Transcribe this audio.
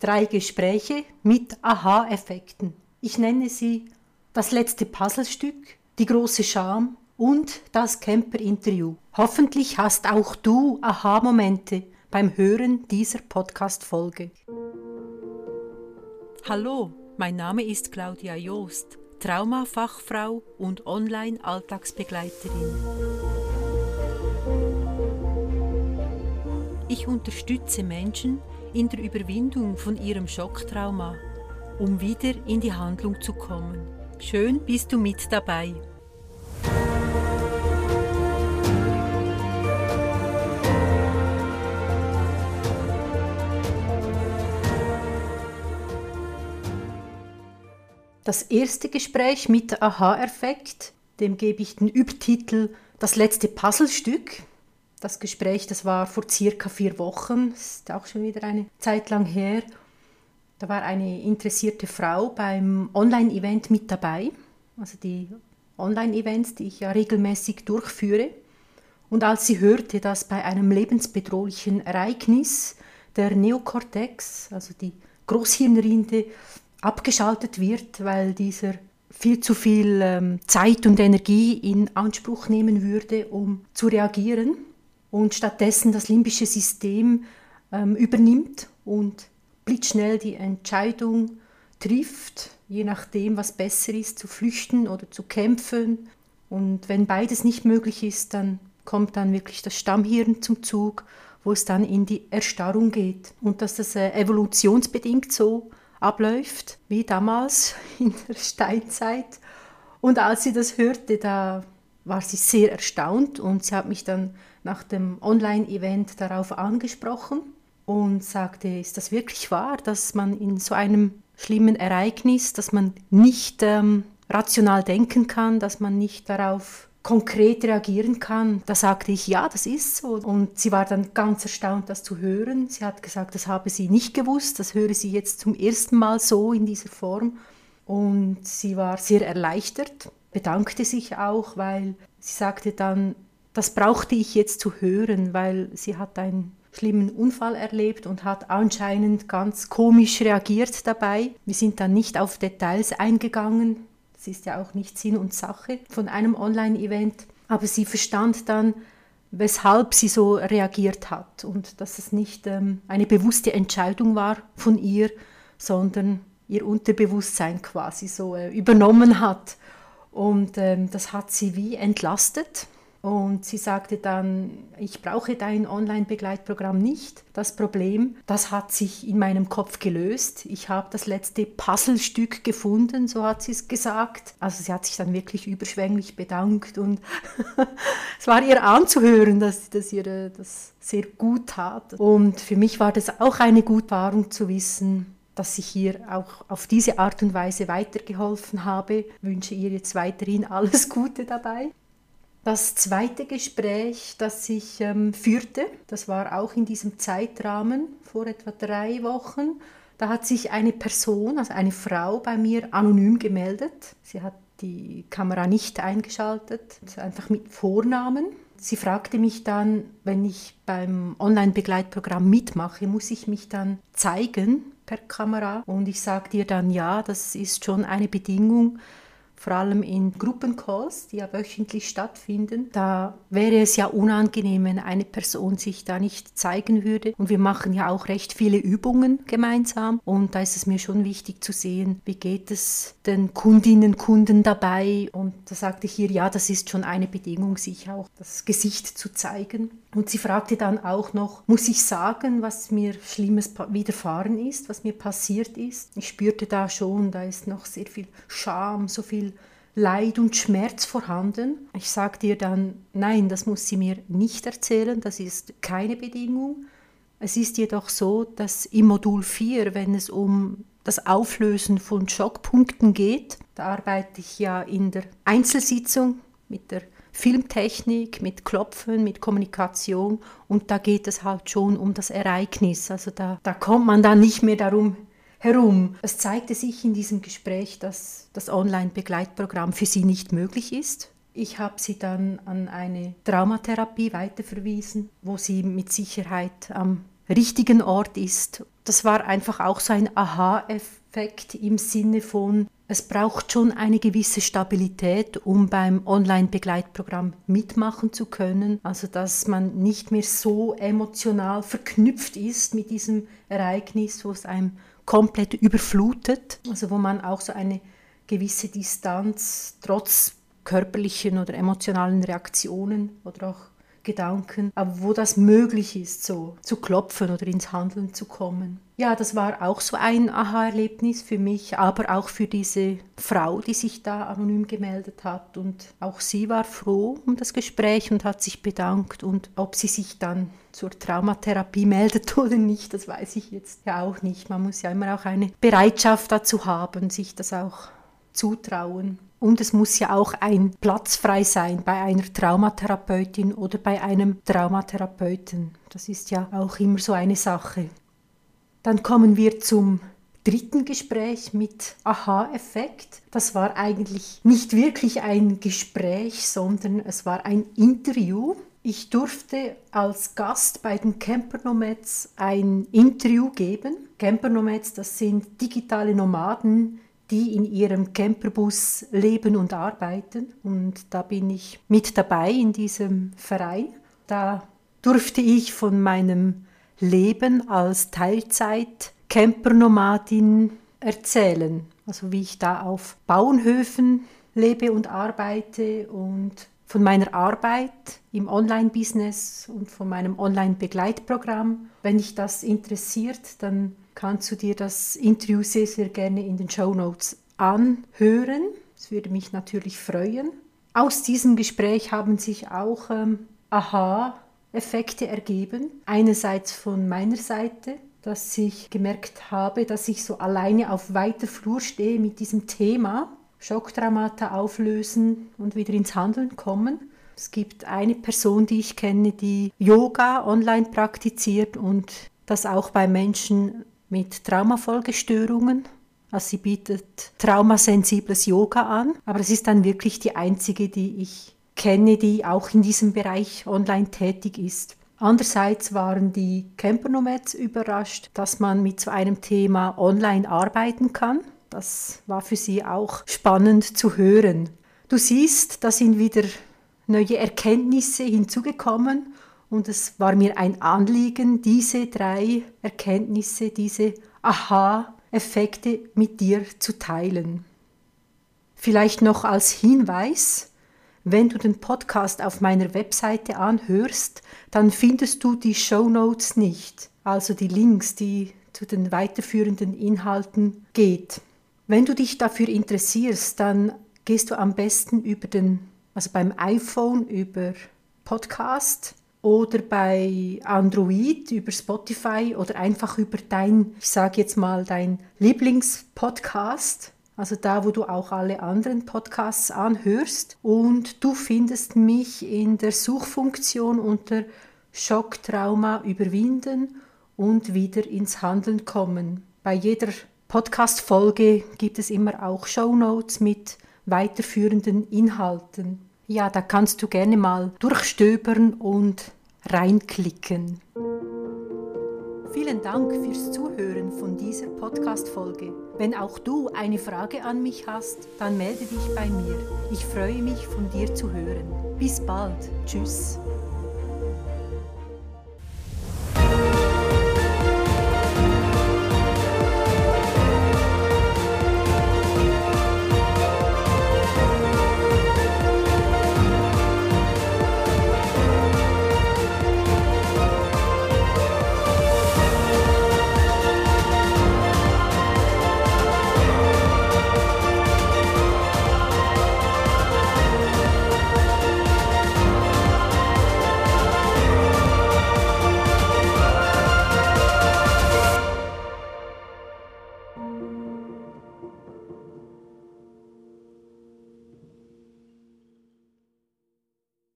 Drei Gespräche mit Aha-Effekten. Ich nenne sie das letzte Puzzlestück, die große Scham und das Camper-Interview. Hoffentlich hast auch du Aha-Momente beim Hören dieser Podcast-Folge. Hallo, mein Name ist Claudia Joost, Traumafachfrau und Online-Alltagsbegleiterin. Ich unterstütze Menschen, in der Überwindung von ihrem Schocktrauma, um wieder in die Handlung zu kommen. Schön bist du mit dabei. Das erste Gespräch mit Aha-Effekt, dem gebe ich den Übertitel Das letzte Puzzlestück. Das Gespräch, das war vor circa vier Wochen, ist auch schon wieder eine Zeit lang her. Da war eine interessierte Frau beim Online-Event mit dabei, also die Online-Events, die ich ja regelmäßig durchführe. Und als sie hörte, dass bei einem lebensbedrohlichen Ereignis der Neokortex, also die Großhirnrinde, abgeschaltet wird, weil dieser viel zu viel ähm, Zeit und Energie in Anspruch nehmen würde, um zu reagieren, und stattdessen das limbische System ähm, übernimmt und blitzschnell die Entscheidung trifft, je nachdem, was besser ist, zu flüchten oder zu kämpfen. Und wenn beides nicht möglich ist, dann kommt dann wirklich das Stammhirn zum Zug, wo es dann in die Erstarrung geht. Und dass das äh, evolutionsbedingt so abläuft, wie damals in der Steinzeit. Und als sie das hörte, da war sie sehr erstaunt und sie hat mich dann nach dem Online-Event darauf angesprochen und sagte, ist das wirklich wahr, dass man in so einem schlimmen Ereignis, dass man nicht ähm, rational denken kann, dass man nicht darauf konkret reagieren kann. Da sagte ich, ja, das ist so. Und sie war dann ganz erstaunt, das zu hören. Sie hat gesagt, das habe sie nicht gewusst, das höre sie jetzt zum ersten Mal so in dieser Form. Und sie war sehr erleichtert, bedankte sich auch, weil sie sagte dann, das brauchte ich jetzt zu hören, weil sie hat einen schlimmen Unfall erlebt und hat anscheinend ganz komisch reagiert dabei. Wir sind dann nicht auf Details eingegangen. Das ist ja auch nicht Sinn und Sache von einem Online-Event. Aber sie verstand dann, weshalb sie so reagiert hat und dass es nicht ähm, eine bewusste Entscheidung war von ihr, sondern ihr Unterbewusstsein quasi so äh, übernommen hat. Und ähm, das hat sie wie entlastet und sie sagte dann, ich brauche dein Online-Begleitprogramm nicht. Das Problem, das hat sich in meinem Kopf gelöst. Ich habe das letzte Puzzlestück gefunden, so hat sie es gesagt. Also sie hat sich dann wirklich überschwänglich bedankt und es war ihr anzuhören, dass, dass ihr äh, das sehr gut tat. Und für mich war das auch eine gute Erfahrung zu wissen, dass ich ihr auch auf diese Art und Weise weitergeholfen habe. Ich wünsche ihr jetzt weiterhin alles Gute dabei. Das zweite Gespräch, das ich ähm, führte, das war auch in diesem Zeitrahmen vor etwa drei Wochen. Da hat sich eine Person, also eine Frau bei mir anonym gemeldet. Sie hat die Kamera nicht eingeschaltet, einfach mit Vornamen. Sie fragte mich dann, wenn ich beim Online-Begleitprogramm mitmache, muss ich mich dann zeigen per Kamera? Und ich sagte ihr dann, ja, das ist schon eine Bedingung, vor allem in Gruppencalls, die ja wöchentlich stattfinden. Da wäre es ja unangenehm, wenn eine Person sich da nicht zeigen würde. Und wir machen ja auch recht viele Übungen gemeinsam. Und da ist es mir schon wichtig zu sehen, wie geht es den Kundinnen, Kunden dabei. Und da sagte ich ihr, ja, das ist schon eine Bedingung, sich auch das Gesicht zu zeigen. Und sie fragte dann auch noch, muss ich sagen, was mir Schlimmes widerfahren ist, was mir passiert ist? Ich spürte da schon, da ist noch sehr viel Scham, so viel Leid und Schmerz vorhanden. Ich sagte ihr dann, nein, das muss sie mir nicht erzählen, das ist keine Bedingung. Es ist jedoch so, dass im Modul 4, wenn es um das Auflösen von Schockpunkten geht, da arbeite ich ja in der Einzelsitzung mit der Filmtechnik, mit Klopfen, mit Kommunikation und da geht es halt schon um das Ereignis. Also da, da kommt man dann nicht mehr darum herum. Es zeigte sich in diesem Gespräch, dass das Online-Begleitprogramm für sie nicht möglich ist. Ich habe sie dann an eine Traumatherapie weiterverwiesen, wo sie mit Sicherheit am richtigen Ort ist. Das war einfach auch so ein Aha-Effekt im Sinne von, es braucht schon eine gewisse Stabilität, um beim Online-Begleitprogramm mitmachen zu können. Also dass man nicht mehr so emotional verknüpft ist mit diesem Ereignis, wo es einem komplett überflutet. Also wo man auch so eine gewisse Distanz trotz körperlichen oder emotionalen Reaktionen oder auch Gedanken, aber wo das möglich ist, so zu klopfen oder ins Handeln zu kommen. Ja, das war auch so ein Aha-Erlebnis für mich, aber auch für diese Frau, die sich da anonym gemeldet hat. Und auch sie war froh um das Gespräch und hat sich bedankt. Und ob sie sich dann zur Traumatherapie meldet oder nicht, das weiß ich jetzt ja auch nicht. Man muss ja immer auch eine Bereitschaft dazu haben, sich das auch zutrauen. Und es muss ja auch ein Platz frei sein bei einer Traumatherapeutin oder bei einem Traumatherapeuten. Das ist ja auch immer so eine Sache. Dann kommen wir zum dritten Gespräch mit Aha-Effekt. Das war eigentlich nicht wirklich ein Gespräch, sondern es war ein Interview. Ich durfte als Gast bei den Campernomads ein Interview geben. Campernomads, das sind digitale Nomaden, die in ihrem Camperbus leben und arbeiten. Und da bin ich mit dabei in diesem Verein. Da durfte ich von meinem Leben als Teilzeit-Campernomadin erzählen. Also wie ich da auf Bauernhöfen lebe und arbeite und von meiner Arbeit im Online-Business und von meinem Online-Begleitprogramm. Wenn dich das interessiert, dann kannst du dir das Interview sehr, sehr gerne in den Show Notes anhören. Das würde mich natürlich freuen. Aus diesem Gespräch haben sich auch ähm, Aha-Effekte ergeben. Einerseits von meiner Seite, dass ich gemerkt habe, dass ich so alleine auf weiter Flur stehe mit diesem Thema. Schocktraumata auflösen und wieder ins Handeln kommen. Es gibt eine Person, die ich kenne, die Yoga online praktiziert und das auch bei Menschen mit Traumafolgestörungen. Also sie bietet traumasensibles Yoga an, aber es ist dann wirklich die einzige, die ich kenne, die auch in diesem Bereich online tätig ist. Andererseits waren die Campernomads überrascht, dass man mit so einem Thema online arbeiten kann. Das war für sie auch spannend zu hören. Du siehst, da sind wieder neue Erkenntnisse hinzugekommen und es war mir ein Anliegen, diese drei Erkenntnisse, diese Aha-Effekte mit dir zu teilen. Vielleicht noch als Hinweis, wenn du den Podcast auf meiner Webseite anhörst, dann findest du die Show Notes nicht, also die Links, die zu den weiterführenden Inhalten geht. Wenn du dich dafür interessierst, dann gehst du am besten über den, also beim iPhone über Podcast oder bei Android über Spotify oder einfach über dein, ich sage jetzt mal, dein Lieblingspodcast, also da, wo du auch alle anderen Podcasts anhörst. Und du findest mich in der Suchfunktion unter Schocktrauma überwinden und wieder ins Handeln kommen. Bei jeder Podcast-Folge gibt es immer auch Show Notes mit weiterführenden Inhalten ja, da kannst du gerne mal durchstöbern und reinklicken. Vielen Dank fürs Zuhören von dieser Podcast-Folge. Wenn auch du eine Frage an mich hast, dann melde dich bei mir. Ich freue mich, von dir zu hören. Bis bald. Tschüss.